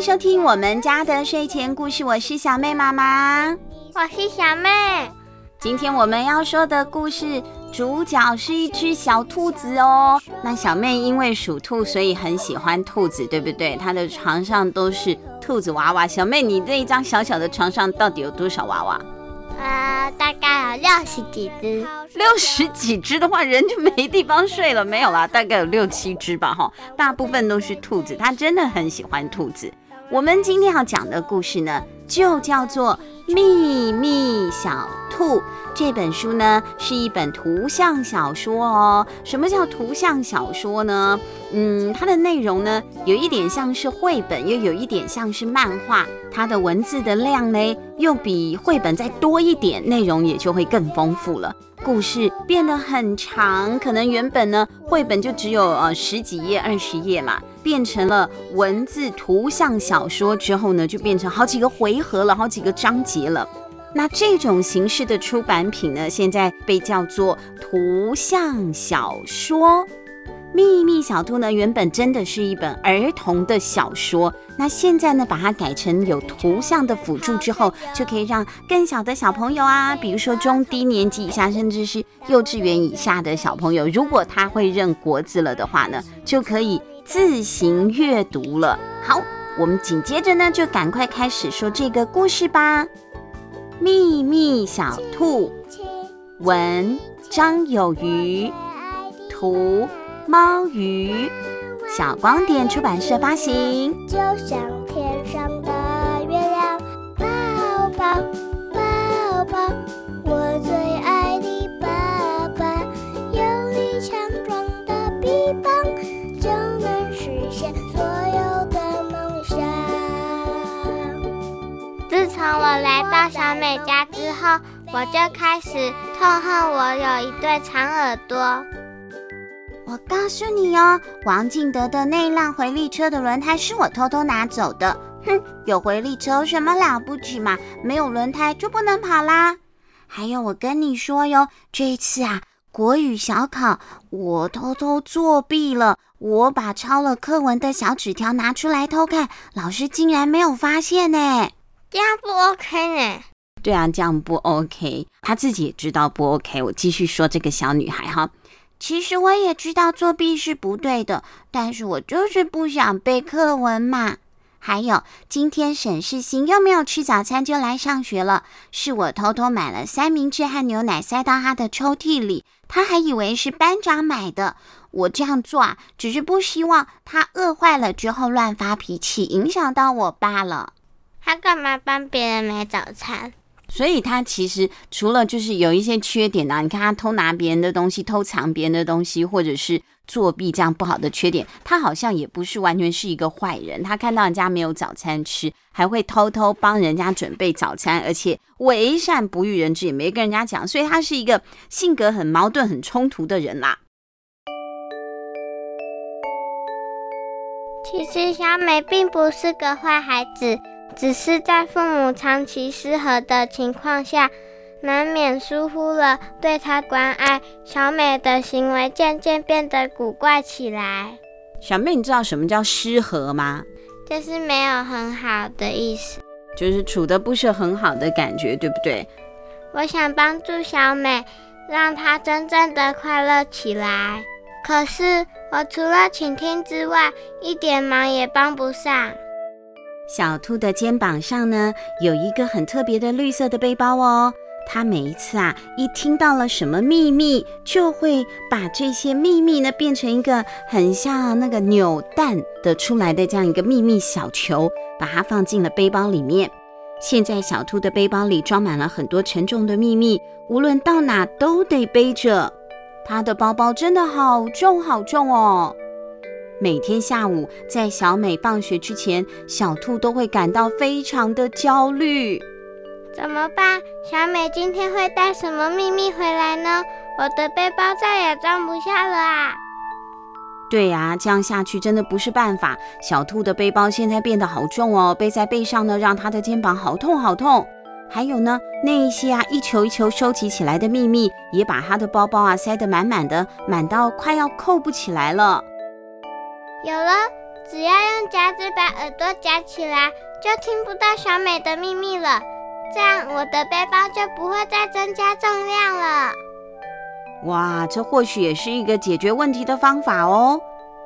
收听我们家的睡前故事，我是小妹妈妈，我是小妹。今天我们要说的故事主角是一只小兔子哦。那小妹因为属兔，所以很喜欢兔子，对不对？她的床上都是兔子娃娃。小妹，你这一张小小的床上到底有多少娃娃？呃，大概有六十几只。六十几只的话，人就没地方睡了。没有啦，大概有六七只吧，哈。大部分都是兔子，她真的很喜欢兔子。我们今天要讲的故事呢，就叫做《秘密小兔》。这本书呢，是一本图像小说哦。什么叫图像小说呢？嗯，它的内容呢，有一点像是绘本，又有一点像是漫画。它的文字的量呢，又比绘本再多一点，内容也就会更丰富了。故事变得很长，可能原本呢，绘本就只有呃十几页、二十页嘛，变成了文字图像小说之后呢，就变成好几个回合了，好几个章节了。那这种形式的出版品呢，现在被叫做图像小说。《秘密小兔》呢，原本真的是一本儿童的小说，那现在呢，把它改成有图像的辅助之后，就可以让更小的小朋友啊，比如说中低年级以下，甚至是幼稚园以下的小朋友，如果他会认国字了的话呢，就可以自行阅读了。好，我们紧接着呢，就赶快开始说这个故事吧。秘密小兔，文张有余，图猫鱼，小光点出版社发行。到小美家之后，我就开始痛恨我有一对长耳朵。我告诉你哦，王敬德的那辆回力车的轮胎是我偷偷拿走的。哼，有回力车有什么了不起嘛？没有轮胎就不能跑啦。还有，我跟你说哟，这一次啊，国语小考我偷偷作弊了，我把抄了课文的小纸条拿出来偷看，老师竟然没有发现呢。这样不 OK 呢？对啊，这样不 OK。他自己也知道不 OK。我继续说这个小女孩哈，其实我也知道作弊是不对的，但是我就是不想背课文嘛。还有，今天沈世新又没有吃早餐就来上学了，是我偷偷买了三明治和牛奶塞到他的抽屉里，他还以为是班长买的。我这样做啊，只是不希望他饿坏了之后乱发脾气，影响到我罢了。他干嘛帮别人买早餐？所以他其实除了就是有一些缺点啊，你看他偷拿别人的东西、偷藏别人的东西，或者是作弊这样不好的缺点，他好像也不是完全是一个坏人。他看到人家没有早餐吃，还会偷偷帮人家准备早餐，而且为善不欲人知，也没跟人家讲，所以他是一个性格很矛盾、很冲突的人啦。其实小美并不是个坏孩子。只是在父母长期失和的情况下，难免疏忽了对她关爱。小美的行为渐渐变得古怪起来。小妹，你知道什么叫失和吗？就是没有很好的意思，就是处的不是很好的感觉，对不对？我想帮助小美，让她真正的快乐起来。可是我除了倾听之外，一点忙也帮不上。小兔的肩膀上呢，有一个很特别的绿色的背包哦。它每一次啊，一听到了什么秘密，就会把这些秘密呢变成一个很像那个扭蛋的出来的这样一个秘密小球，把它放进了背包里面。现在小兔的背包里装满了很多沉重的秘密，无论到哪都得背着。它的包包真的好重好重哦。每天下午，在小美放学之前，小兔都会感到非常的焦虑。怎么办？小美今天会带什么秘密回来呢？我的背包再也装不下了啊！对呀，这样下去真的不是办法。小兔的背包现在变得好重哦，背在背上呢，让它的肩膀好痛好痛。还有呢，那一些啊一球一球收集起来的秘密，也把它的包包啊塞得满满的，满到快要扣不起来了。有了，只要用夹子把耳朵夹起来，就听不到小美的秘密了。这样我的背包就不会再增加重量了。哇，这或许也是一个解决问题的方法哦。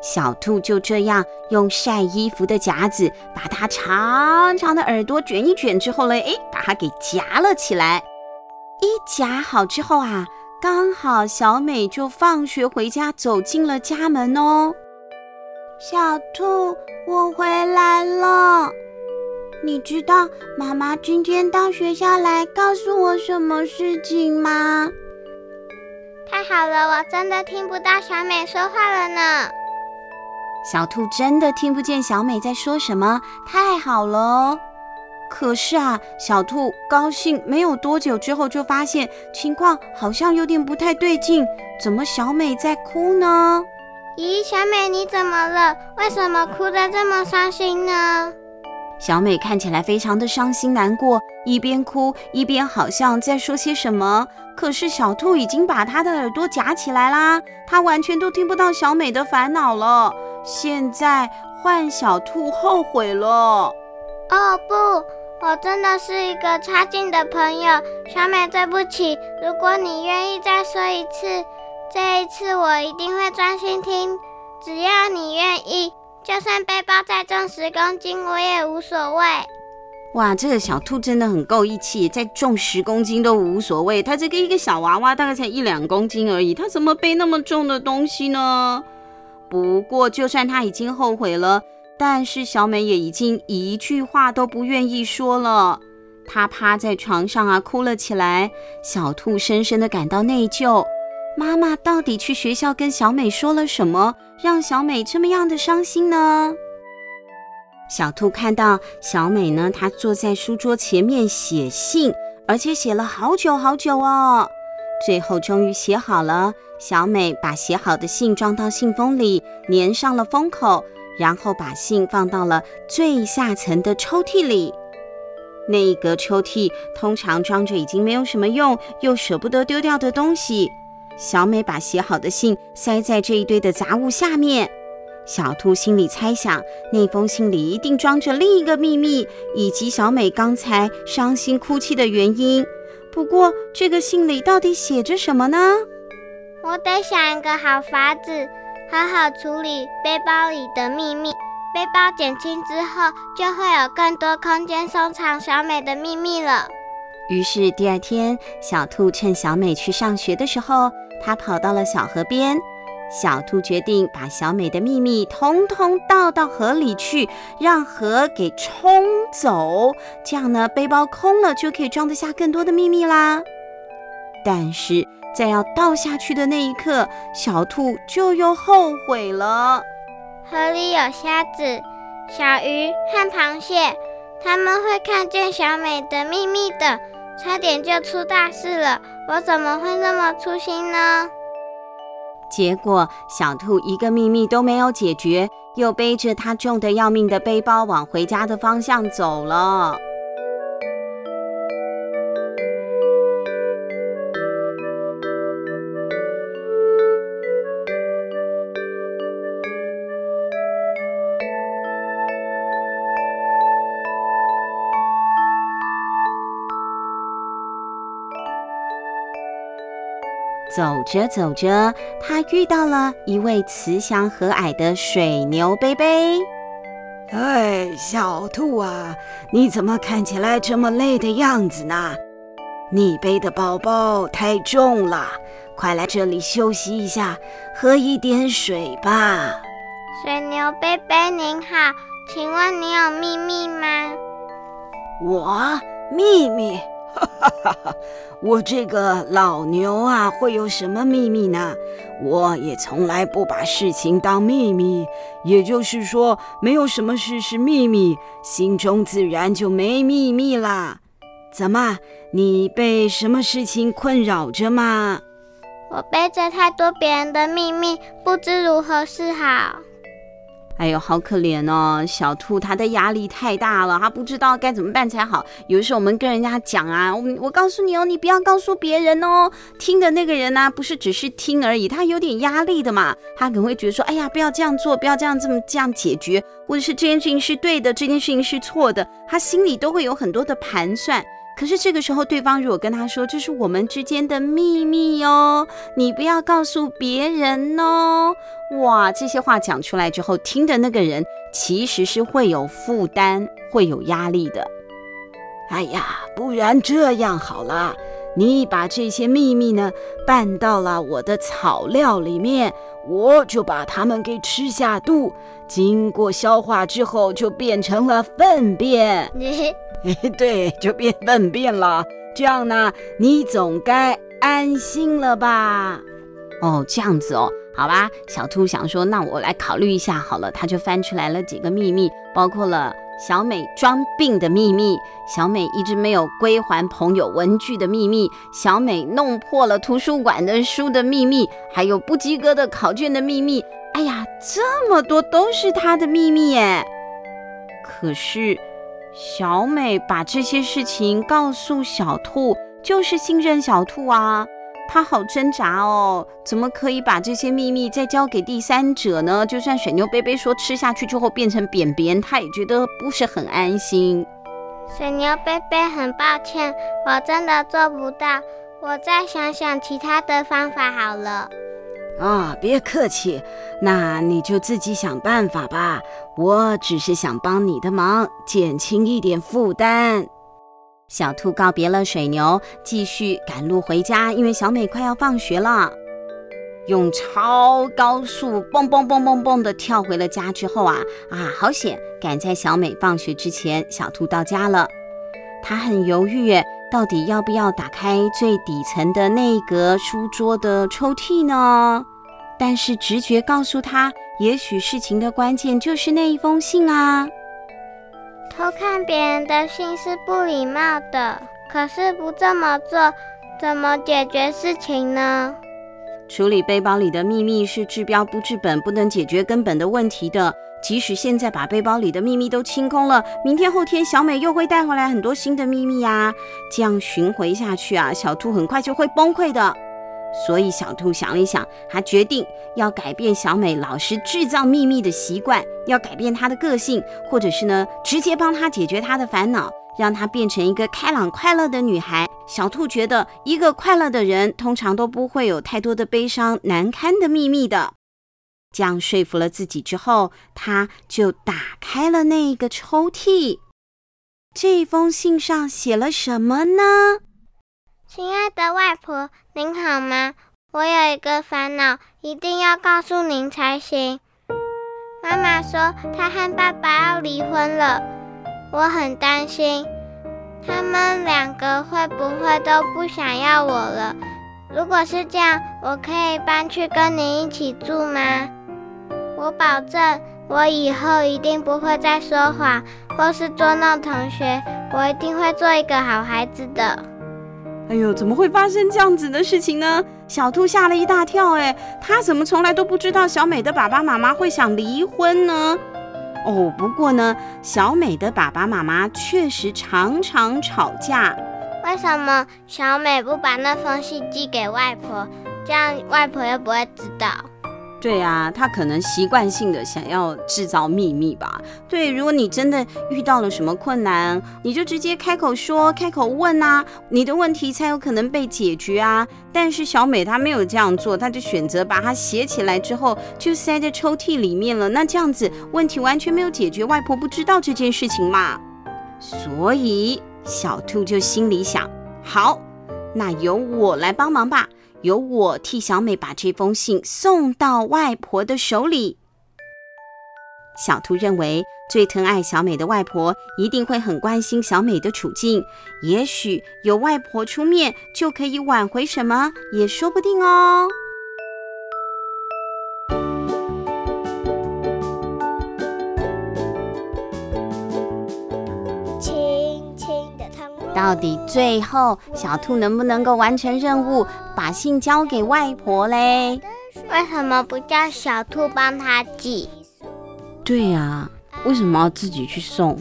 小兔就这样用晒衣服的夹子，把它长长的耳朵卷一卷之后呢，诶，把它给夹了起来。一夹好之后啊，刚好小美就放学回家，走进了家门哦。小兔，我回来了。你知道妈妈今天到学校来告诉我什么事情吗？太好了，我真的听不到小美说话了呢。小兔真的听不见小美在说什么，太好了。可是啊，小兔高兴没有多久之后，就发现情况好像有点不太对劲。怎么小美在哭呢？咦，小美你怎么了？为什么哭得这么伤心呢？小美看起来非常的伤心难过，一边哭一边好像在说些什么。可是小兔已经把她的耳朵夹起来啦，她完全都听不到小美的烦恼了。现在换小兔后悔了。哦不，我真的是一个差劲的朋友，小美对不起。如果你愿意再说一次，这一次我一定会专心听。只要你愿意，就算背包再重十公斤，我也无所谓。哇，这个小兔真的很够义气，再重十公斤都无所谓。它这个一个小娃娃大概才一两公斤而已，它怎么背那么重的东西呢？不过，就算他已经后悔了，但是小美也已经一句话都不愿意说了。她趴在床上啊，哭了起来。小兔深深的感到内疚。妈妈到底去学校跟小美说了什么，让小美这么样的伤心呢？小兔看到小美呢，她坐在书桌前面写信，而且写了好久好久哦。最后终于写好了，小美把写好的信装到信封里，粘上了封口，然后把信放到了最下层的抽屉里。那一格抽屉通常装着已经没有什么用又舍不得丢掉的东西。小美把写好的信塞在这一堆的杂物下面。小兔心里猜想，那封信里一定装着另一个秘密，以及小美刚才伤心哭泣的原因。不过，这个信里到底写着什么呢？我得想一个好法子，好好处理背包里的秘密。背包减轻之后，就会有更多空间收藏小美的秘密了。于是第二天，小兔趁小美去上学的时候，它跑到了小河边。小兔决定把小美的秘密通通倒到河里去，让河给冲走。这样呢，背包空了就可以装得下更多的秘密啦。但是在要倒下去的那一刻，小兔就又后悔了。河里有虾子、小鱼和螃蟹，他们会看见小美的秘密的，差点就出大事了。我怎么会那么粗心呢？结果，小兔一个秘密都没有解决，又背着它重的要命的背包往回家的方向走了。走着走着，他遇到了一位慈祥和蔼的水牛贝贝。哎，小兔啊，你怎么看起来这么累的样子呢？你背的包包太重了，快来这里休息一下，喝一点水吧。水牛贝贝您好，请问你有秘密吗？我秘密？哈哈哈哈，我这个老牛啊，会有什么秘密呢？我也从来不把事情当秘密，也就是说，没有什么事是秘密，心中自然就没秘密啦。怎么，你被什么事情困扰着吗？我背着太多别人的秘密，不知如何是好。哎呦，好可怜哦！小兔它的压力太大了，它不知道该怎么办才好。有时候我们跟人家讲啊，我我告诉你哦，你不要告诉别人哦。听的那个人呢、不是只是听而已，他有点压力的嘛。他可能会觉得说，哎呀，不要这样做，不要这样这么这样解决，或者是这件事情是对的，这件事情是错的，他心里都会有很多的盘算。可是这个时候，对方如果跟他说，这是我们之间的秘密哦，你不要告诉别人哦。哇，这些话讲出来之后，听的那个人其实是会有负担、会有压力的。哎呀，不然这样好了，你把这些秘密呢拌到了我的草料里面，我就把它们给吃下肚，经过消化之后就变成了粪便。对，就变粪便了。这样呢，你总该安心了吧？哦，这样子哦，好吧。小兔想说，那我来考虑一下好了。他就翻出来了几个秘密，包括了小美装病的秘密，小美一直没有归还朋友文具的秘密，小美弄破了图书馆的书的秘密，还有不及格的考卷的秘密。哎呀，这么多都是她的秘密耶。可是。小美把这些事情告诉小兔，就是信任小兔啊。她好挣扎哦，怎么可以把这些秘密再交给第三者呢？就算水牛贝贝说吃下去之后变成扁扁，他也觉得不是很安心。水牛贝贝，很抱歉，我真的做不到。我再想想其他的方法好了。啊，别客气，那你就自己想办法吧。我只是想帮你的忙，减轻一点负担。小兔告别了水牛，继续赶路回家，因为小美快要放学了。用超高速蹦蹦蹦蹦蹦的跳回了家之后啊啊，好险，赶在小美放学之前，小兔到家了。他很犹豫，到底要不要打开最底层的那一格书桌的抽屉呢？但是直觉告诉他，也许事情的关键就是那一封信啊。偷看别人的信是不礼貌的，可是不这么做，怎么解决事情呢？处理背包里的秘密是治标不治本，不能解决根本的问题的。即使现在把背包里的秘密都清空了，明天后天小美又会带回来很多新的秘密呀。这样巡回下去啊，小兔很快就会崩溃的。所以小兔想了一想，他决定要改变小美老是制造秘密的习惯，要改变她的个性，或者是呢，直接帮她解决她的烦恼，让她变成一个开朗快乐的女孩。小兔觉得，一个快乐的人通常都不会有太多的悲伤难堪的秘密的。这样说服了自己之后，他就打开了那个抽屉。这封信上写了什么呢？亲爱的外婆，您好吗？我有一个烦恼，一定要告诉您才行。妈妈说她和爸爸要离婚了，我很担心，他们两个会不会都不想要我了？如果是这样，我可以搬去跟您一起住吗？我保证，我以后一定不会再说谎或是捉弄同学。我一定会做一个好孩子的。哎呦，怎么会发生这样子的事情呢？小兔吓了一大跳。哎，他怎么从来都不知道小美的爸爸妈妈会想离婚呢？哦，不过呢，小美的爸爸妈妈确实常常吵架。为什么小美不把那封信寄给外婆？这样外婆又不会知道。对啊，他可能习惯性的想要制造秘密吧。对，如果你真的遇到了什么困难，你就直接开口说，开口问啊，你的问题才有可能被解决啊。但是小美她没有这样做，她就选择把它写起来之后就塞在抽屉里面了。那这样子问题完全没有解决，外婆不知道这件事情嘛。所以小兔就心里想：好，那由我来帮忙吧。由我替小美把这封信送到外婆的手里。小兔认为，最疼爱小美的外婆一定会很关心小美的处境，也许有外婆出面就可以挽回什么，也说不定哦。到底最后小兔能不能够完成任务，把信交给外婆嘞？为什么不叫小兔帮他寄？对呀、啊，为什么要自己去送？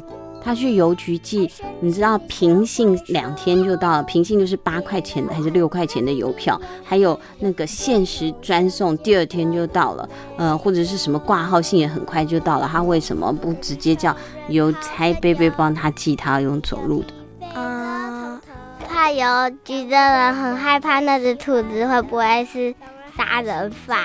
他去邮局寄，你知道平信两天就到了，平信就是八块钱的还是六块钱的邮票，还有那个限时专送，第二天就到了，呃，或者是什么挂号信也很快就到了，他为什么不直接叫邮差贝贝帮他寄？他要用走路的？邮局的人很害怕那只兔子会不会是杀人犯？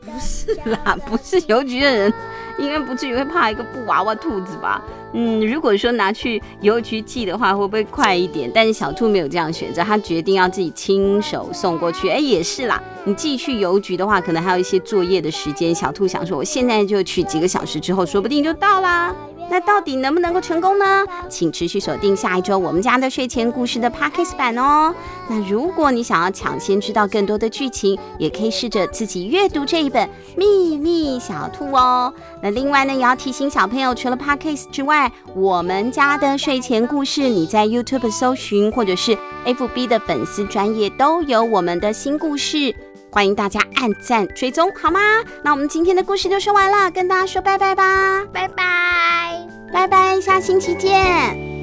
不是啦，不是邮局的人，应该不至于会怕一个布娃娃兔子吧？嗯，如果说拿去邮局寄的话，会不会快一点？但是小兔没有这样选择，他决定要自己亲手送过去。哎，也是啦，你寄去邮局的话，可能还有一些作业的时间。小兔想说，我现在就去，几个小时之后，说不定就到啦。那到底能不能够成功呢？请持续锁定下一周我们家的睡前故事的 Podcast 版哦。那如果你想要抢先知道更多的剧情，也可以试着自己阅读这一本《秘密小兔》哦。那另外呢，也要提醒小朋友，除了 Podcast 之外，我们家的睡前故事，你在 YouTube 搜寻或者是 FB 的粉丝专业都有我们的新故事，欢迎大家按赞追踪，好吗？那我们今天的故事就说完了，跟大家说拜拜吧，拜拜。拜拜，下星期见。